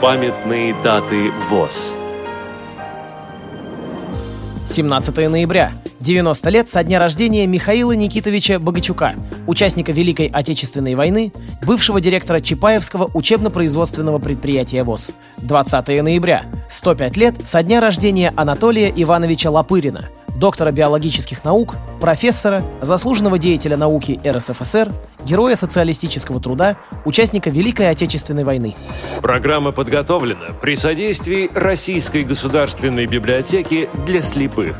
Памятные даты ВОЗ. 17 ноября. 90 лет со дня рождения Михаила Никитовича Богачука, участника Великой Отечественной войны, бывшего директора Чапаевского учебно-производственного предприятия ВОЗ. 20 ноября. 105 лет со дня рождения Анатолия Ивановича Лопырина, доктора биологических наук, профессора, заслуженного деятеля науки РСФСР, героя социалистического труда, участника Великой Отечественной войны. Программа подготовлена при содействии Российской государственной библиотеки для слепых.